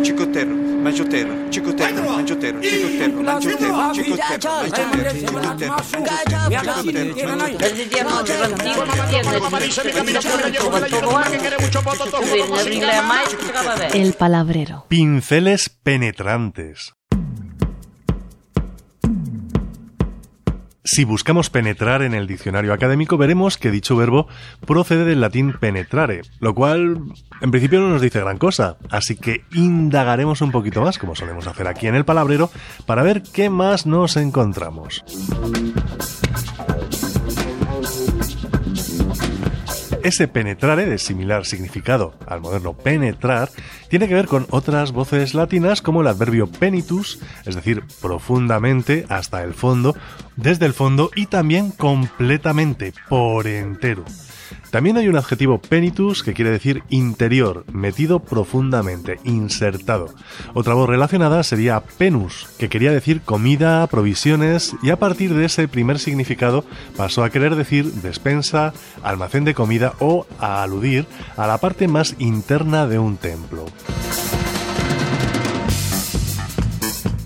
Chicotero, mangiotero, chicotero, mangiotero, chicotero, mangiotero, chicotero, mangiotero, El palabrero. Pinceles penetrantes. Si buscamos penetrar en el diccionario académico, veremos que dicho verbo procede del latín penetrare, lo cual en principio no nos dice gran cosa, así que indagaremos un poquito más, como solemos hacer aquí en el palabrero, para ver qué más nos encontramos. Ese penetrare, de similar significado al moderno penetrar, tiene que ver con otras voces latinas como el adverbio penitus, es decir, profundamente, hasta el fondo, desde el fondo y también completamente, por entero. También hay un adjetivo penitus que quiere decir interior, metido profundamente, insertado. Otra voz relacionada sería penus, que quería decir comida, provisiones, y a partir de ese primer significado pasó a querer decir despensa, almacén de comida o a aludir a la parte más interna de un templo.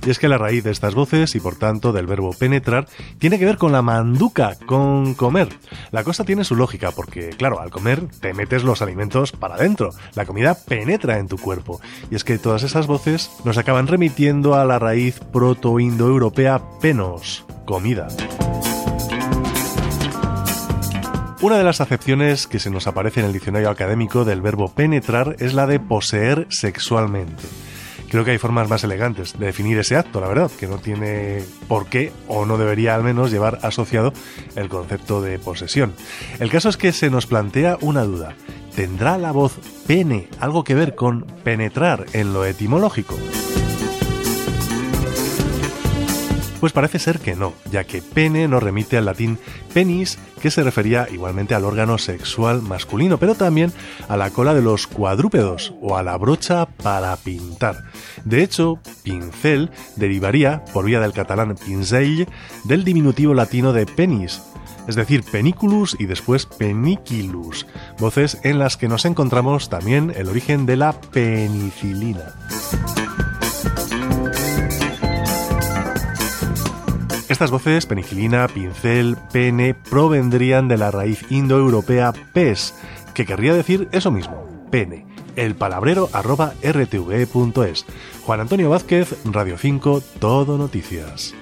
Y es que la raíz de estas voces, y por tanto del verbo penetrar, tiene que ver con la manduca, con comer. La cosa tiene su lógica, porque claro, al comer te metes los alimentos para adentro, la comida penetra en tu cuerpo. Y es que todas esas voces nos acaban remitiendo a la raíz proto-indoeuropea penos, comida. Una de las acepciones que se nos aparece en el diccionario académico del verbo penetrar es la de poseer sexualmente. Creo que hay formas más elegantes de definir ese acto, la verdad, que no tiene por qué o no debería al menos llevar asociado el concepto de posesión. El caso es que se nos plantea una duda. ¿Tendrá la voz pene algo que ver con penetrar en lo etimológico? Pues parece ser que no, ya que pene nos remite al latín penis, que se refería igualmente al órgano sexual masculino, pero también a la cola de los cuadrúpedos o a la brocha para pintar. De hecho, pincel derivaría, por vía del catalán pincell, del diminutivo latino de penis, es decir, peniculus y después peniculus, voces en las que nos encontramos también el origen de la penicilina. Estas voces, penicilina, pincel, pene, provendrían de la raíz indoeuropea pes, que querría decir eso mismo, pene. El palabrero arroba rtv.es. Juan Antonio Vázquez, Radio 5, Todo Noticias.